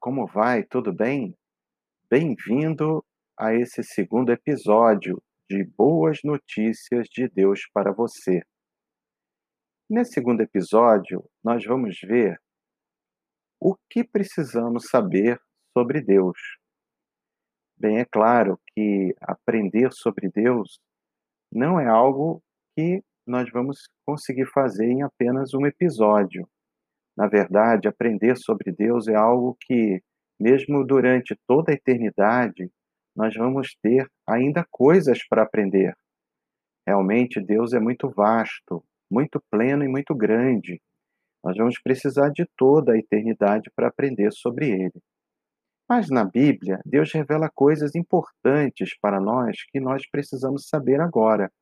Como vai? Tudo bem? Bem-vindo a esse segundo episódio de Boas Notícias de Deus para você. Nesse segundo episódio, nós vamos ver o que precisamos saber sobre Deus. Bem, é claro que aprender sobre Deus não é algo que nós vamos conseguir fazer em apenas um episódio. Na verdade, aprender sobre Deus é algo que, mesmo durante toda a eternidade, nós vamos ter ainda coisas para aprender. Realmente, Deus é muito vasto, muito pleno e muito grande. Nós vamos precisar de toda a eternidade para aprender sobre Ele. Mas na Bíblia, Deus revela coisas importantes para nós que nós precisamos saber agora.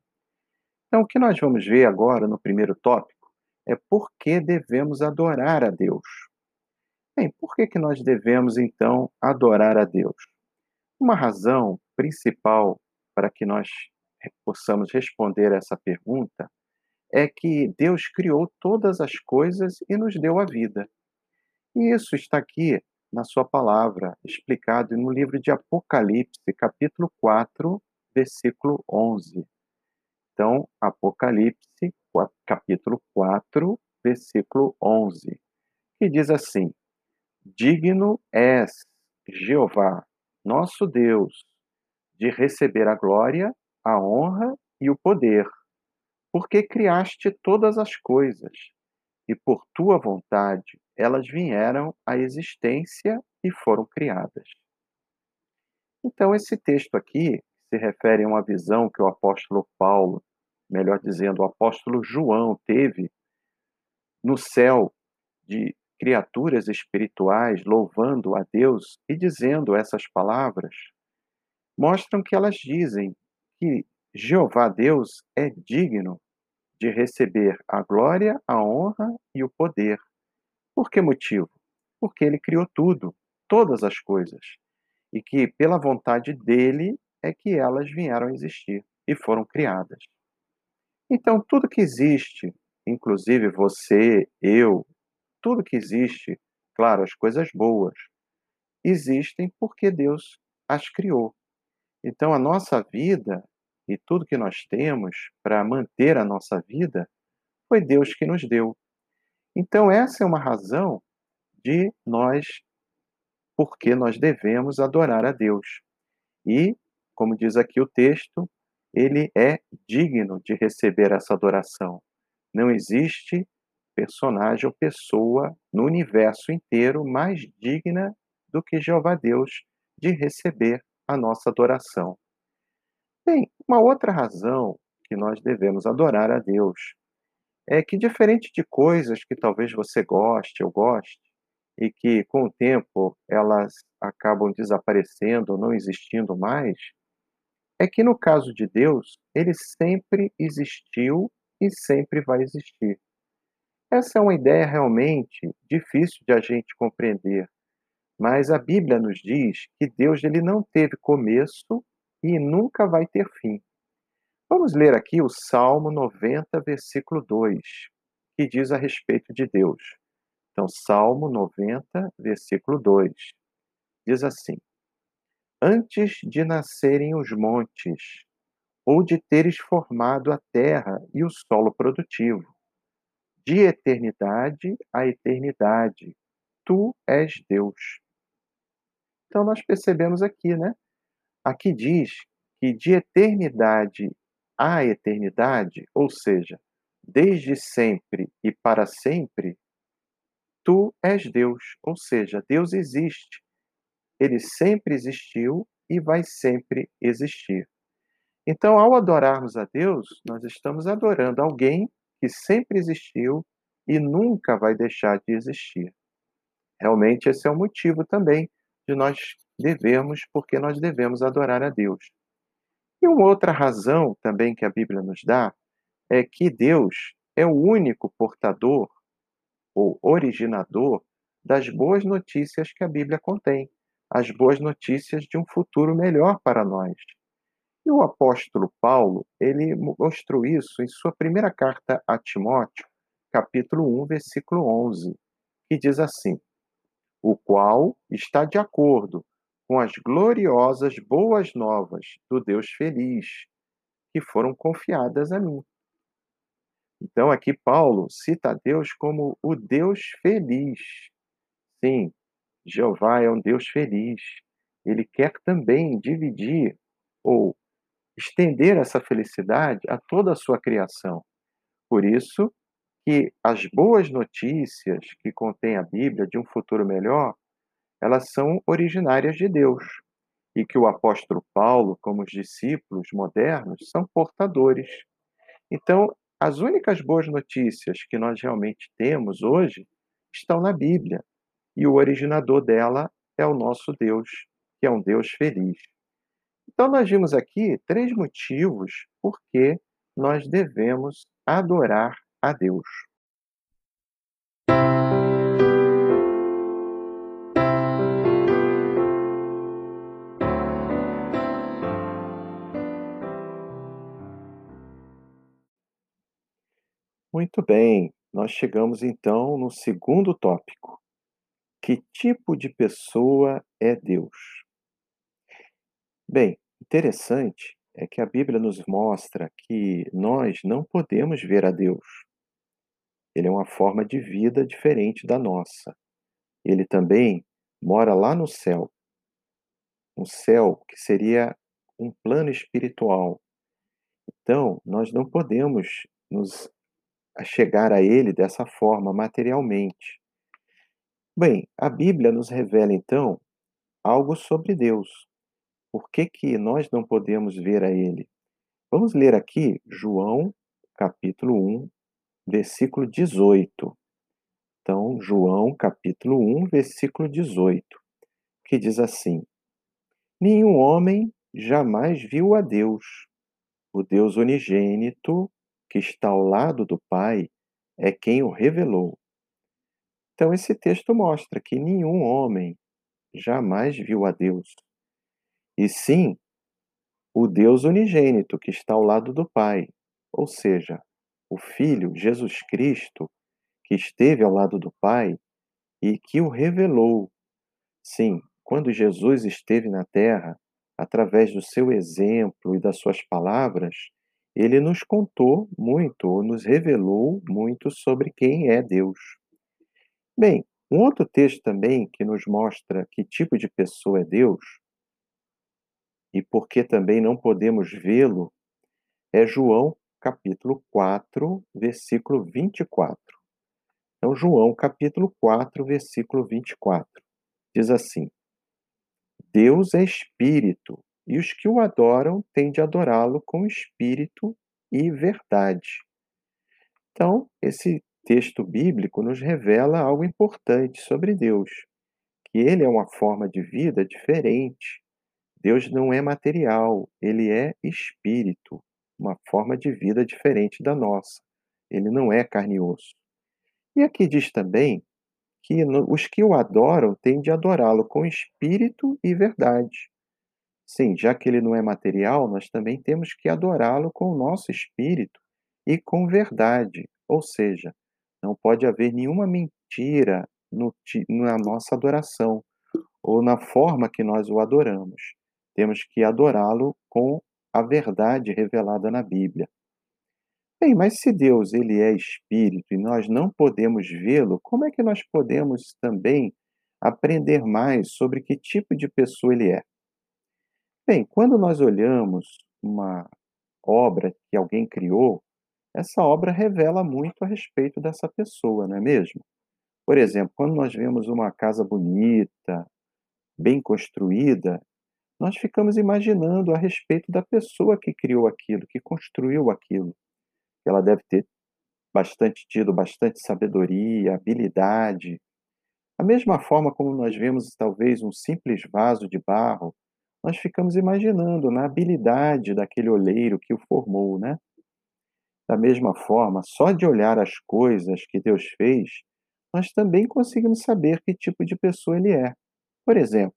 Então, o que nós vamos ver agora no primeiro tópico é por que devemos adorar a Deus. Bem, por que, que nós devemos então adorar a Deus? Uma razão principal para que nós possamos responder essa pergunta é que Deus criou todas as coisas e nos deu a vida. E isso está aqui na sua palavra, explicado no livro de Apocalipse, capítulo 4, versículo 11. Então, Apocalipse, capítulo 4, versículo 11, que diz assim: Digno és, Jeová, nosso Deus, de receber a glória, a honra e o poder, porque criaste todas as coisas, e por tua vontade elas vieram à existência e foram criadas. Então, esse texto aqui se refere a uma visão que o apóstolo Paulo, melhor dizendo, o apóstolo João teve no céu de criaturas espirituais louvando a Deus e dizendo essas palavras, mostram que elas dizem que Jeová Deus é digno de receber a glória, a honra e o poder. Por que motivo? Porque ele criou tudo, todas as coisas, e que pela vontade dele é que elas vieram a existir e foram criadas. Então, tudo que existe, inclusive você, eu, tudo que existe, claro, as coisas boas, existem porque Deus as criou. Então, a nossa vida e tudo que nós temos para manter a nossa vida foi Deus que nos deu. Então, essa é uma razão de nós, porque nós devemos adorar a Deus. E como diz aqui o texto, ele é digno de receber essa adoração. Não existe personagem ou pessoa no universo inteiro mais digna do que Jeová Deus de receber a nossa adoração. Bem, uma outra razão que nós devemos adorar a Deus é que, diferente de coisas que talvez você goste ou goste, e que com o tempo elas acabam desaparecendo ou não existindo mais, é que no caso de Deus, ele sempre existiu e sempre vai existir. Essa é uma ideia realmente difícil de a gente compreender, mas a Bíblia nos diz que Deus ele não teve começo e nunca vai ter fim. Vamos ler aqui o Salmo 90, versículo 2, que diz a respeito de Deus. Então, Salmo 90, versículo 2, diz assim: antes de nascerem os montes, ou de teres formado a terra e o solo produtivo. De eternidade a eternidade, tu és Deus. Então nós percebemos aqui, né? Aqui diz que de eternidade a eternidade, ou seja, desde sempre e para sempre, tu és Deus, ou seja, Deus existe ele sempre existiu e vai sempre existir. Então, ao adorarmos a Deus, nós estamos adorando alguém que sempre existiu e nunca vai deixar de existir. Realmente, esse é o motivo também de nós devemos, porque nós devemos adorar a Deus. E uma outra razão também que a Bíblia nos dá é que Deus é o único portador ou originador das boas notícias que a Bíblia contém as boas notícias de um futuro melhor para nós. E o apóstolo Paulo, ele mostrou isso em sua primeira carta a Timóteo, capítulo 1, versículo 11, que diz assim: o qual está de acordo com as gloriosas boas novas do Deus feliz, que foram confiadas a mim. Então, aqui Paulo cita Deus como o Deus feliz. Sim, Jeová é um Deus feliz. Ele quer também dividir ou estender essa felicidade a toda a sua criação. Por isso que as boas notícias que contém a Bíblia de um futuro melhor, elas são originárias de Deus e que o apóstolo Paulo, como os discípulos modernos, são portadores. Então, as únicas boas notícias que nós realmente temos hoje estão na Bíblia, e o originador dela é o nosso Deus, que é um Deus feliz. Então, nós vimos aqui três motivos por que nós devemos adorar a Deus. Muito bem, nós chegamos então no segundo tópico. Que tipo de pessoa é Deus? Bem, interessante é que a Bíblia nos mostra que nós não podemos ver a Deus. Ele é uma forma de vida diferente da nossa. Ele também mora lá no céu. Um céu que seria um plano espiritual. Então, nós não podemos nos chegar a Ele dessa forma, materialmente. Bem, a Bíblia nos revela então algo sobre Deus. Por que, que nós não podemos ver a Ele? Vamos ler aqui João, capítulo 1, versículo 18. Então, João, capítulo 1, versículo 18, que diz assim: Nenhum homem jamais viu a Deus. O Deus unigênito que está ao lado do Pai é quem o revelou. Então, esse texto mostra que nenhum homem jamais viu a Deus. E sim, o Deus unigênito que está ao lado do Pai, ou seja, o Filho, Jesus Cristo, que esteve ao lado do Pai e que o revelou. Sim, quando Jesus esteve na terra, através do seu exemplo e das suas palavras, ele nos contou muito, nos revelou muito sobre quem é Deus. Bem, um outro texto também que nos mostra que tipo de pessoa é Deus e por que também não podemos vê-lo é João capítulo 4, versículo 24. Então, João capítulo 4, versículo 24 diz assim: Deus é espírito e os que o adoram têm de adorá-lo com espírito e verdade. Então, esse texto bíblico nos revela algo importante sobre Deus, que ele é uma forma de vida diferente. Deus não é material, ele é espírito, uma forma de vida diferente da nossa. Ele não é carne e osso. E aqui diz também que os que o adoram têm de adorá-lo com espírito e verdade. Sim, já que ele não é material, nós também temos que adorá-lo com o nosso espírito e com verdade, ou seja, não pode haver nenhuma mentira no, na nossa adoração ou na forma que nós o adoramos. Temos que adorá-lo com a verdade revelada na Bíblia. Bem, mas se Deus ele é espírito e nós não podemos vê-lo, como é que nós podemos também aprender mais sobre que tipo de pessoa ele é? Bem, quando nós olhamos uma obra que alguém criou, essa obra revela muito a respeito dessa pessoa, não é mesmo? Por exemplo, quando nós vemos uma casa bonita, bem construída, nós ficamos imaginando a respeito da pessoa que criou aquilo, que construiu aquilo. Ela deve ter bastante tido bastante sabedoria, habilidade. Da mesma forma como nós vemos talvez um simples vaso de barro nós ficamos imaginando na habilidade daquele oleiro que o formou, né? Da mesma forma, só de olhar as coisas que Deus fez, nós também conseguimos saber que tipo de pessoa ele é. Por exemplo,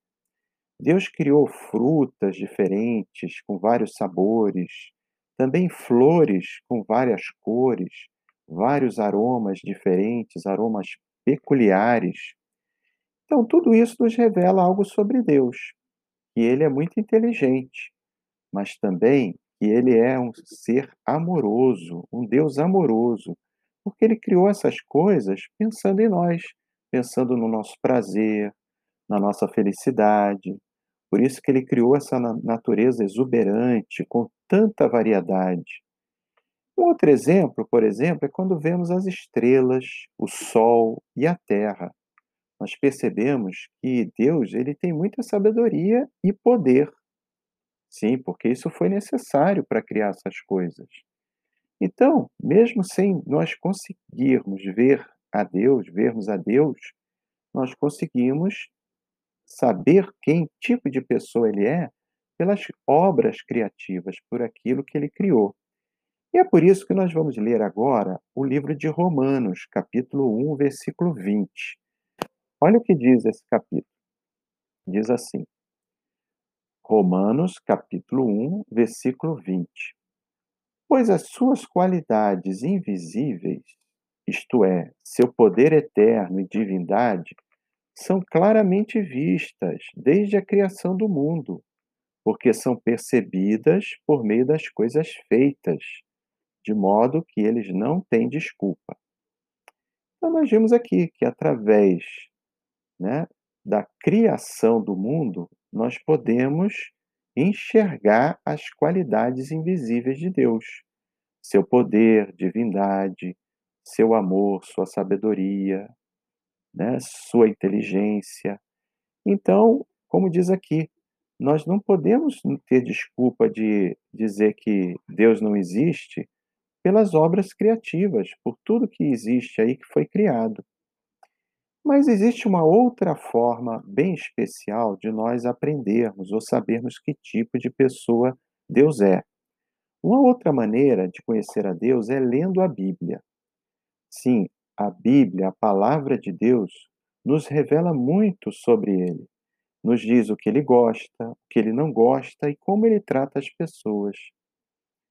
Deus criou frutas diferentes, com vários sabores, também flores com várias cores, vários aromas diferentes, aromas peculiares. Então, tudo isso nos revela algo sobre Deus, que ele é muito inteligente, mas também que ele é um ser amoroso, um Deus amoroso, porque ele criou essas coisas pensando em nós, pensando no nosso prazer, na nossa felicidade. Por isso que ele criou essa natureza exuberante, com tanta variedade. Um outro exemplo, por exemplo, é quando vemos as estrelas, o sol e a terra. Nós percebemos que Deus ele tem muita sabedoria e poder. Sim, porque isso foi necessário para criar essas coisas. Então, mesmo sem nós conseguirmos ver a Deus, vermos a Deus, nós conseguimos saber quem tipo de pessoa ele é pelas obras criativas, por aquilo que ele criou. E é por isso que nós vamos ler agora o livro de Romanos, capítulo 1, versículo 20. Olha o que diz esse capítulo. Diz assim: Romanos, capítulo 1, versículo 20. Pois as suas qualidades invisíveis, isto é, seu poder eterno e divindade, são claramente vistas desde a criação do mundo, porque são percebidas por meio das coisas feitas, de modo que eles não têm desculpa. Então, nós vimos aqui que através né, da criação do mundo, nós podemos enxergar as qualidades invisíveis de Deus, seu poder, divindade, seu amor, sua sabedoria, né, sua inteligência. Então, como diz aqui, nós não podemos ter desculpa de dizer que Deus não existe pelas obras criativas, por tudo que existe aí que foi criado. Mas existe uma outra forma bem especial de nós aprendermos ou sabermos que tipo de pessoa Deus é. Uma outra maneira de conhecer a Deus é lendo a Bíblia. Sim, a Bíblia, a palavra de Deus, nos revela muito sobre ele. Nos diz o que ele gosta, o que ele não gosta e como ele trata as pessoas.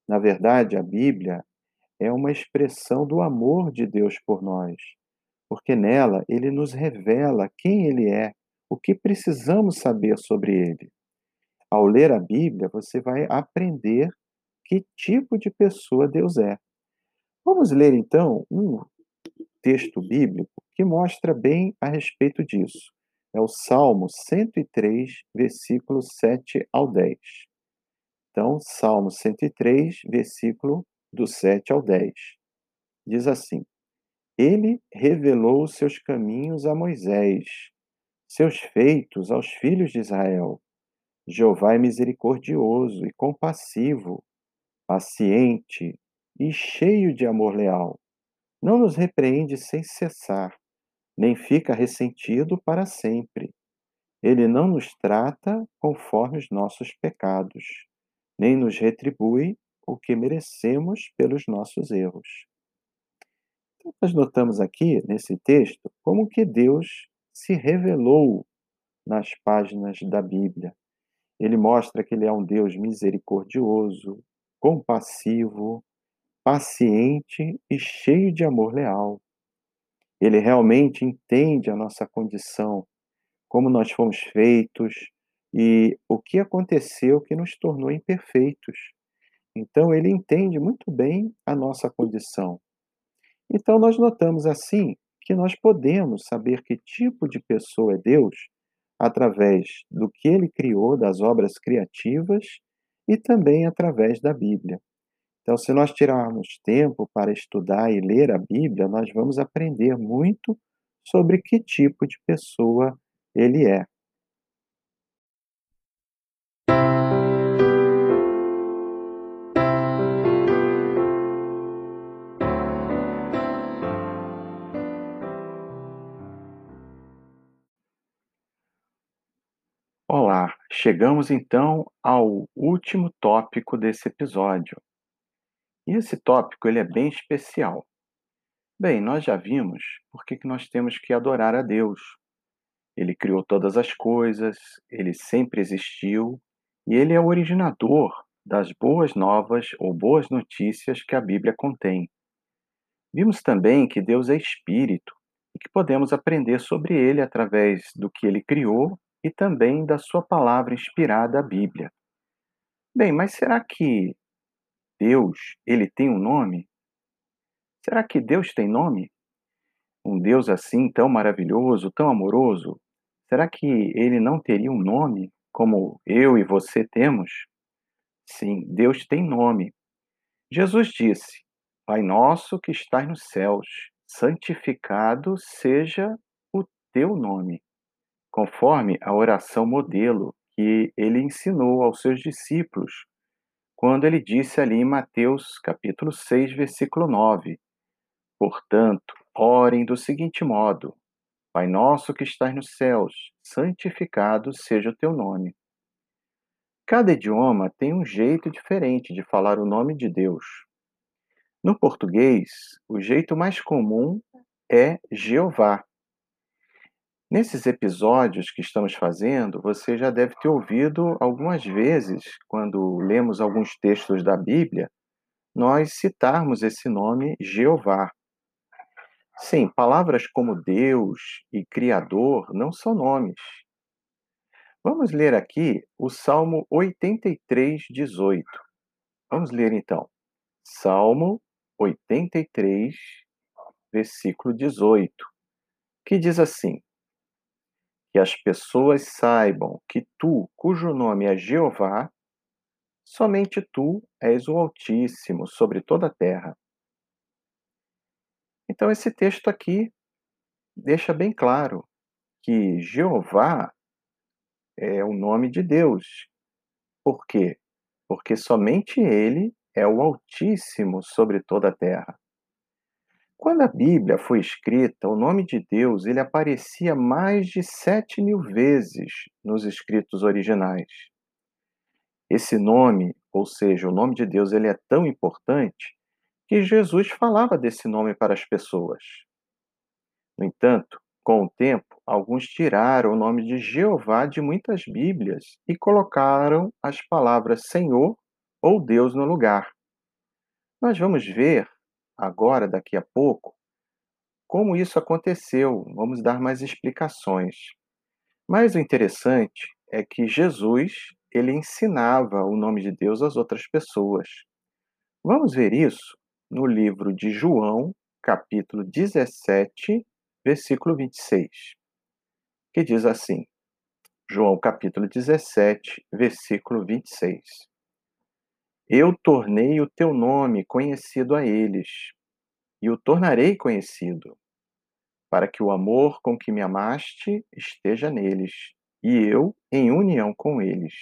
Na verdade, a Bíblia é uma expressão do amor de Deus por nós, porque nela ele nos revela quem ele é, o que precisamos saber sobre ele. Ao ler a Bíblia, você vai aprender que tipo de pessoa Deus é. Vamos ler então um texto bíblico que mostra bem a respeito disso. É o Salmo 103, versículos 7 ao 10. Então, Salmo 103, versículo do 7 ao 10. Diz assim: Ele revelou seus caminhos a Moisés, seus feitos aos filhos de Israel. Jeová é misericordioso e compassivo, paciente e cheio de amor leal. Não nos repreende sem cessar, nem fica ressentido para sempre. Ele não nos trata conforme os nossos pecados, nem nos retribui o que merecemos pelos nossos erros. Então, nós notamos aqui, nesse texto, como que Deus se revelou nas páginas da Bíblia. Ele mostra que ele é um Deus misericordioso, compassivo, paciente e cheio de amor leal. Ele realmente entende a nossa condição, como nós fomos feitos e o que aconteceu que nos tornou imperfeitos. Então, ele entende muito bem a nossa condição. Então, nós notamos assim que nós podemos saber que tipo de pessoa é Deus através do que ele criou, das obras criativas e também através da Bíblia. Então, se nós tirarmos tempo para estudar e ler a Bíblia, nós vamos aprender muito sobre que tipo de pessoa ele é. Olá, chegamos então ao último tópico desse episódio. E esse tópico ele é bem especial. Bem, nós já vimos por que nós temos que adorar a Deus. Ele criou todas as coisas, ele sempre existiu e ele é o originador das boas novas ou boas notícias que a Bíblia contém. Vimos também que Deus é espírito e que podemos aprender sobre ele através do que ele criou e também da sua palavra inspirada, a Bíblia. Bem, mas será que Deus, ele tem um nome? Será que Deus tem nome? Um Deus assim tão maravilhoso, tão amoroso, será que ele não teria um nome como eu e você temos? Sim, Deus tem nome. Jesus disse: Pai nosso que estás nos céus, santificado seja o teu nome, conforme a oração modelo que ele ensinou aos seus discípulos, quando ele disse ali em Mateus capítulo 6, versículo 9: Portanto, orem do seguinte modo: Pai nosso que estás nos céus, santificado seja o teu nome. Cada idioma tem um jeito diferente de falar o nome de Deus. No português, o jeito mais comum é Jeová. Nesses episódios que estamos fazendo, você já deve ter ouvido algumas vezes, quando lemos alguns textos da Bíblia, nós citarmos esse nome Jeová. Sim, palavras como Deus e Criador não são nomes. Vamos ler aqui o Salmo 83, 18. Vamos ler então. Salmo 83, versículo 18, que diz assim: Que as pessoas saibam que tu, cujo nome é Jeová, somente tu és o Altíssimo sobre toda a terra. Então, esse texto aqui deixa bem claro que Jeová é o nome de Deus. Por quê? Porque somente Ele é o Altíssimo sobre toda a terra. Quando a Bíblia foi escrita, o nome de Deus ele aparecia mais de sete mil vezes nos escritos originais. Esse nome, ou seja, o nome de Deus, ele é tão importante que Jesus falava desse nome para as pessoas. No entanto, com o tempo, alguns tiraram o nome de Jeová de muitas Bíblias e colocaram as palavras Senhor ou Deus no lugar. Nós vamos ver agora, daqui a pouco, como isso aconteceu. Vamos dar mais explicações. Mas o interessante é que Jesus, ele ensinava o nome de Deus às outras pessoas. Vamos ver isso no livro de João, capítulo 17, versículo 26, que diz assim: João capítulo 17, versículo 26. Eu tornei o teu nome conhecido a eles, e o tornarei conhecido, para que o amor com que me amaste esteja neles, e eu em união com eles.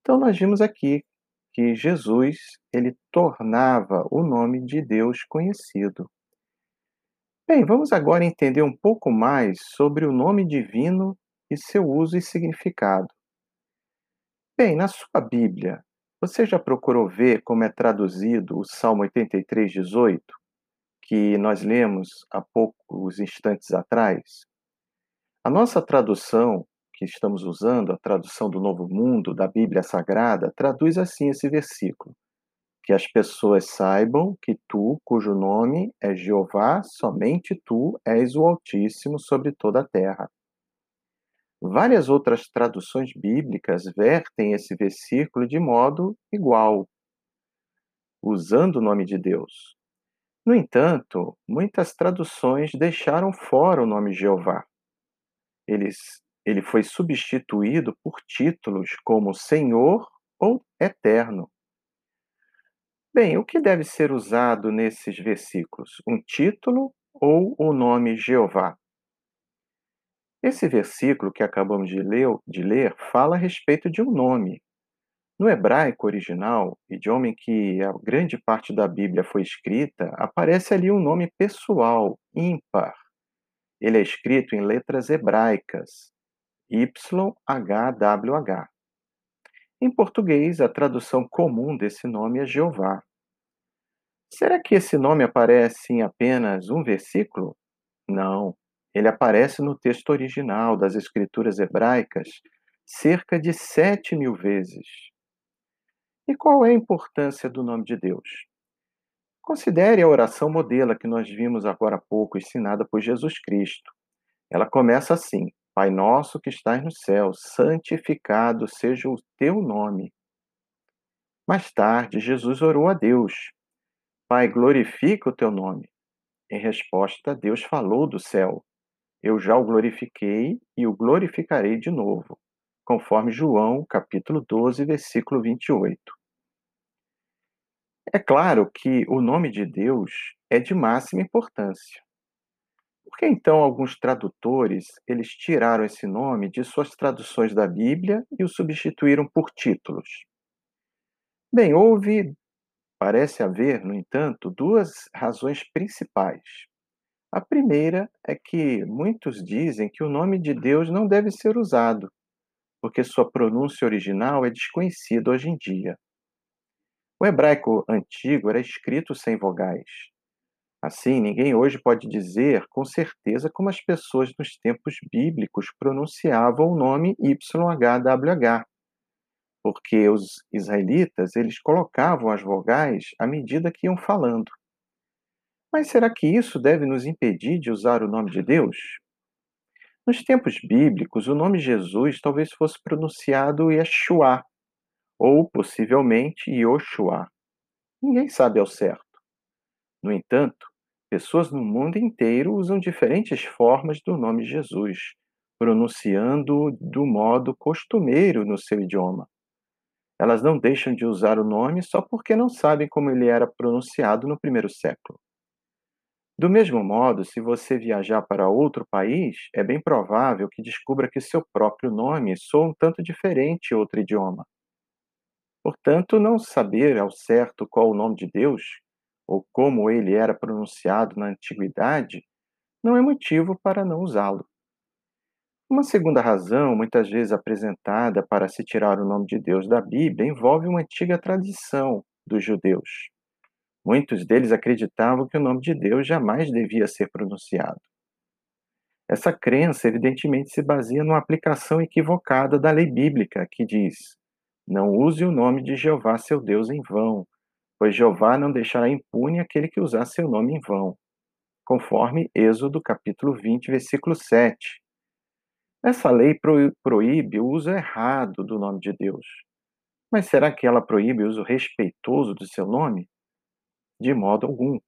Então nós vimos aqui que Jesus, ele tornava o nome de Deus conhecido. Bem, vamos agora entender um pouco mais sobre o nome divino e seu uso e significado. Bem, na sua Bíblia, você já procurou ver como é traduzido o Salmo 83, 18, que nós lemos há poucos instantes atrás? A nossa tradução que estamos usando, a tradução do Novo Mundo da Bíblia Sagrada, traduz assim esse versículo: Que as pessoas saibam que tu, cujo nome é Jeová, somente tu és o Altíssimo sobre toda a terra. Várias outras traduções bíblicas vertem esse versículo de modo igual, usando o nome de Deus. No entanto, muitas traduções deixaram fora o nome Jeová. Eles, ele foi substituído por títulos como Senhor ou Eterno. Bem, o que deve ser usado nesses versículos? Um título ou o nome Jeová? Esse versículo que acabamos de ler, de ler fala a respeito de um nome. No hebraico original, idioma em que a grande parte da Bíblia foi escrita, aparece ali um nome pessoal, ímpar. Ele é escrito em letras hebraicas, YHWH. Em português, a tradução comum desse nome é Jeová. Será que esse nome aparece em apenas um versículo? Não. Ele aparece no texto original das escrituras hebraicas cerca de sete mil vezes. E qual é a importância do nome de Deus? Considere a oração modelo que nós vimos agora há pouco, ensinada por Jesus Cristo. Ela começa assim: Pai nosso que estás no céu, santificado seja o teu nome. Mais tarde, Jesus orou a Deus: Pai, glorifica o teu nome. Em resposta, Deus falou do céu: Eu já o glorifiquei e o glorificarei de novo, conforme João, capítulo 12, versículo 28. É claro que o nome de Deus é de máxima importância. Por que então alguns tradutores, eles tiraram esse nome de suas traduções da Bíblia e o substituíram por títulos? Bem, houve Parece haver, no entanto, duas razões principais. A primeira é que muitos dizem que o nome de Deus não deve ser usado, porque sua pronúncia original é desconhecida hoje em dia. O hebraico antigo era escrito sem vogais. Assim, ninguém hoje pode dizer com certeza como as pessoas nos tempos bíblicos pronunciavam o nome YHWH, porque os israelitas eles colocavam as vogais à medida que iam falando. Mas será que isso deve nos impedir de usar o nome de Deus? Nos tempos bíblicos, o nome Jesus talvez fosse pronunciado Yeshua, ou possivelmente Yoshua. Ninguém sabe ao certo. No entanto, pessoas no mundo inteiro usam diferentes formas do nome Jesus, pronunciando do modo costumeiro no seu idioma. Elas não deixam de usar o nome só porque não sabem como ele era pronunciado no primeiro século. Do mesmo modo, se você viajar para outro país, é bem provável que descubra que seu próprio nome soa um tanto diferente em outro idioma. Portanto, não saber ao certo qual o nome de Deus, ou como ele era pronunciado na antiguidade, não é motivo para não usá-lo. Uma segunda razão, muitas vezes apresentada para se tirar o nome de Deus da Bíblia, envolve uma antiga tradição dos judeus. Muitos deles acreditavam que o nome de Deus jamais devia ser pronunciado. Essa crença, evidentemente, se baseia numa aplicação equivocada da lei bíblica, que diz: Não use o nome de Jeová, seu Deus, em vão, pois Jeová não deixará impune aquele que usar seu nome em vão. Conforme Êxodo capítulo 20, versículo 7 essa lei proíbe o uso errado do nome de Deus. Mas será que ela proíbe o uso respeitoso do seu nome? De modo algum.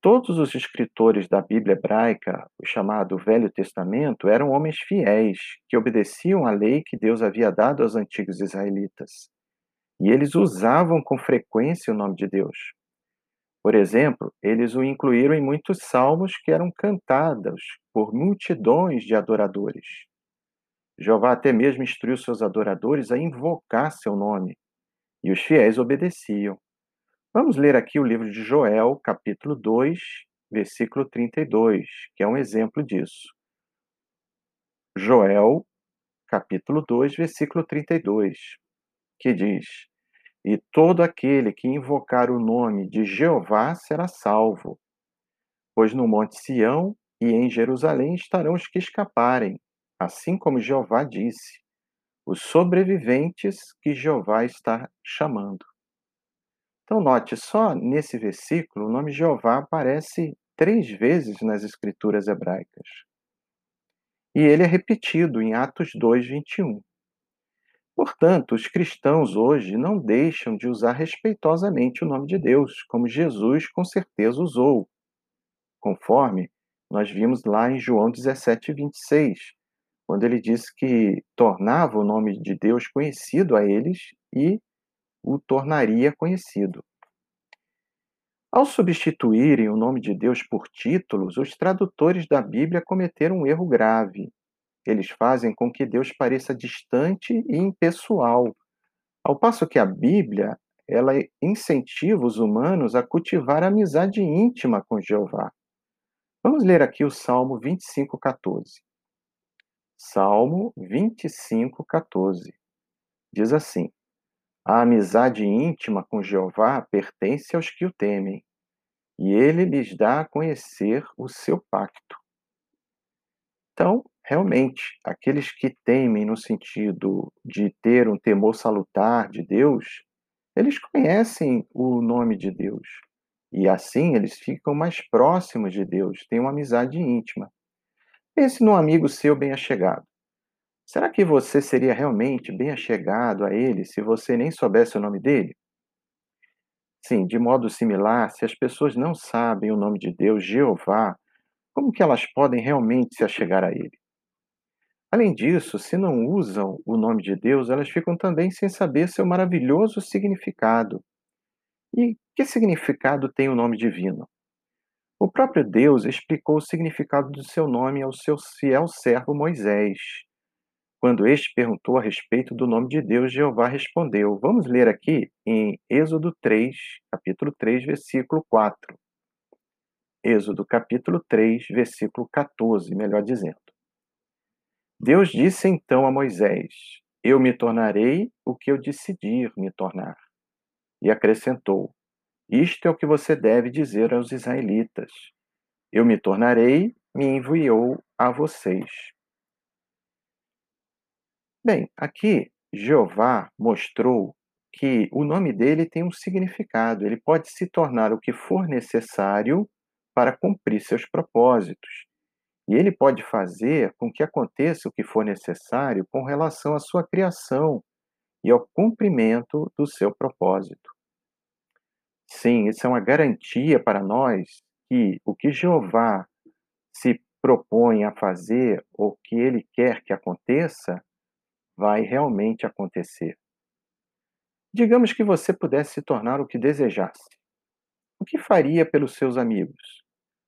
Todos os escritores da Bíblia hebraica, o chamado Velho Testamento, eram homens fiéis, que obedeciam à lei que Deus havia dado aos antigos israelitas. E eles usavam com frequência o nome de Deus. Por exemplo, eles o incluíram em muitos salmos que eram cantados por multidões de adoradores. Jeová até mesmo instruiu seus adoradores a invocar seu nome, e os fiéis obedeciam. Vamos ler aqui o livro de Joel, capítulo 2, versículo 32, que é um exemplo disso. Joel, capítulo 2, versículo 32, que diz: e todo aquele que invocar o nome de Jeová será salvo. Pois no Monte Sião e em Jerusalém estarão os que escaparem, assim como Jeová disse, os sobreviventes que Jeová está chamando. Então, note, só nesse versículo o nome Jeová aparece três vezes nas escrituras hebraicas. E ele é repetido em Atos 2, 21. Portanto, os cristãos hoje não deixam de usar respeitosamente o nome de Deus, como Jesus com certeza usou, conforme nós vimos lá em João 17, 26, quando ele disse que tornava o nome de Deus conhecido a eles e o tornaria conhecido. Ao substituírem o nome de Deus por títulos, os tradutores da Bíblia cometeram um erro grave. Eles fazem com que Deus pareça distante e impessoal, ao passo que a Bíblia ela incentiva os humanos a cultivar a amizade íntima com Jeová. Vamos ler aqui o Salmo 25, 14. Salmo 25, 14. Diz assim: A amizade íntima com Jeová pertence aos que o temem, e ele lhes dá a conhecer o seu pacto. Então, realmente, aqueles que temem no sentido de ter um temor salutar de Deus, eles conhecem o nome de Deus. E assim eles ficam mais próximos de Deus, têm uma amizade íntima. Pense num amigo seu bem-achegado. Será que você seria realmente bem-achegado a ele se você nem soubesse o nome dele? Sim, de modo similar, se as pessoas não sabem o nome de Deus, Jeová, como que elas podem realmente se achegar a ele? Além disso, se não usam o nome de Deus, elas ficam também sem saber seu maravilhoso significado. E que significado tem o nome divino? O próprio Deus explicou o significado do seu nome ao seu fiel servo Moisés. Quando este perguntou a respeito do nome de Deus, Jeová respondeu. Vamos ler aqui em Êxodo 3, capítulo 3, versículo 4. Êxodo capítulo 3, versículo 14, melhor dizendo. Deus disse então a Moisés: Eu me tornarei o que eu decidir me tornar. E acrescentou: Isto é o que você deve dizer aos israelitas: Eu me tornarei, me enviou a vocês. Bem, aqui Jeová mostrou que o nome dele tem um significado, ele pode se tornar o que for necessário para cumprir seus propósitos. E ele pode fazer com que aconteça o que for necessário com relação à sua criação e ao cumprimento do seu propósito. Sim, isso é uma garantia para nós que o que Jeová se propõe a fazer ou que ele quer que aconteça, vai realmente acontecer. Digamos que você pudesse se tornar o que desejasse. O que faria pelos seus amigos?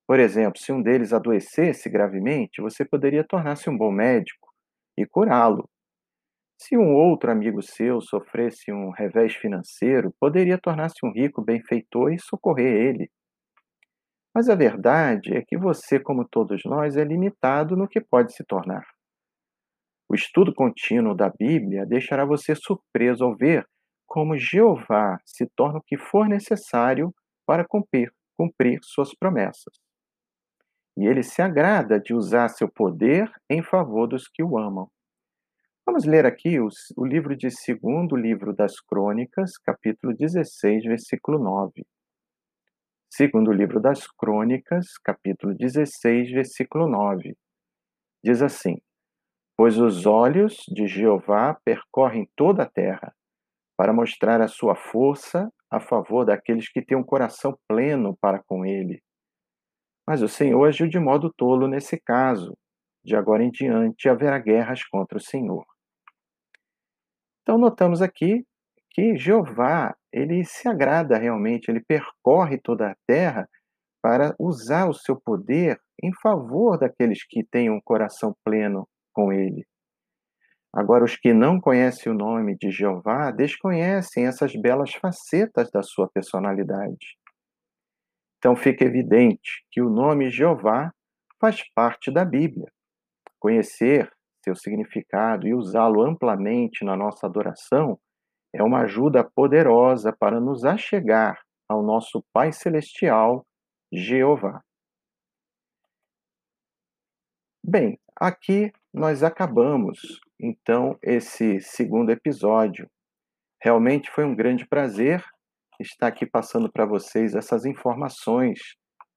Por exemplo, se um deles adoecesse gravemente, você poderia tornar-se um bom médico e curá-lo. Se um outro amigo seu sofresse um revés financeiro, poderia tornar-se um rico benfeitor e socorrer ele. Mas a verdade é que você, como todos nós, é limitado no que pode se tornar. O estudo contínuo da Bíblia deixará você surpreso ao ver como Jeová se torna o que for necessário para cumprir, cumprir suas promessas e ele se agrada de usar seu poder em favor dos que o amam. Vamos ler aqui o, o livro de segundo livro das Crônicas, capítulo 16, versículo 9. Segundo livro das Crônicas, capítulo 16, versículo 9. Diz assim: Pois os olhos de Jeová percorrem toda a terra, para mostrar a sua força a favor daqueles que têm um coração pleno para com ele. Mas o Senhor agiu de modo tolo nesse caso. De agora em diante haverá guerras contra o Senhor. Então notamos aqui que Jeová, ele se agrada realmente, ele percorre toda a terra para usar o seu poder em favor daqueles que têm um coração pleno com ele. Agora, os que não conhecem o nome de Jeová desconhecem essas belas facetas da sua personalidade. Então fica evidente que o nome Jeová faz parte da Bíblia. Conhecer seu significado e usá-lo amplamente na nossa adoração é uma ajuda poderosa para nos achegar ao nosso Pai Celestial, Jeová. Bem, aqui nós acabamos então esse segundo episódio. Realmente foi um grande prazer está aqui passando para vocês essas informações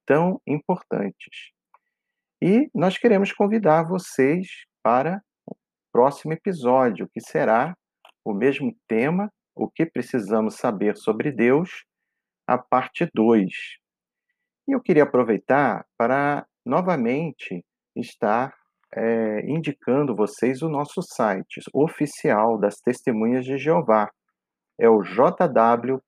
tão importantes. E nós queremos convidar vocês para o próximo episódio, que será o mesmo tema, o que precisamos saber sobre Deus, a parte 2. E eu queria aproveitar para novamente estar é, indicando vocês o nosso site oficial das Testemunhas de Jeová, é o jw.org.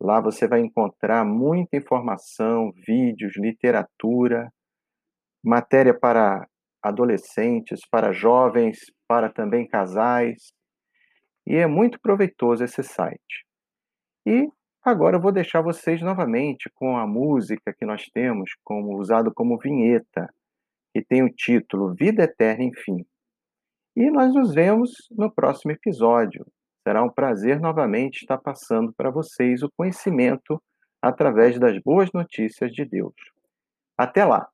Lá você vai encontrar muita informação, vídeos, literatura, matéria para adolescentes, para jovens, para também casais. E é muito proveitoso esse site. E agora eu vou deixar vocês novamente com a música que nós temos como usado como vinheta, que tem o título Vida Eterna Enfim. E nós nos vemos no próximo episódio. Será um prazer novamente estar passando para vocês o conhecimento através das boas notícias de Deus. Até lá!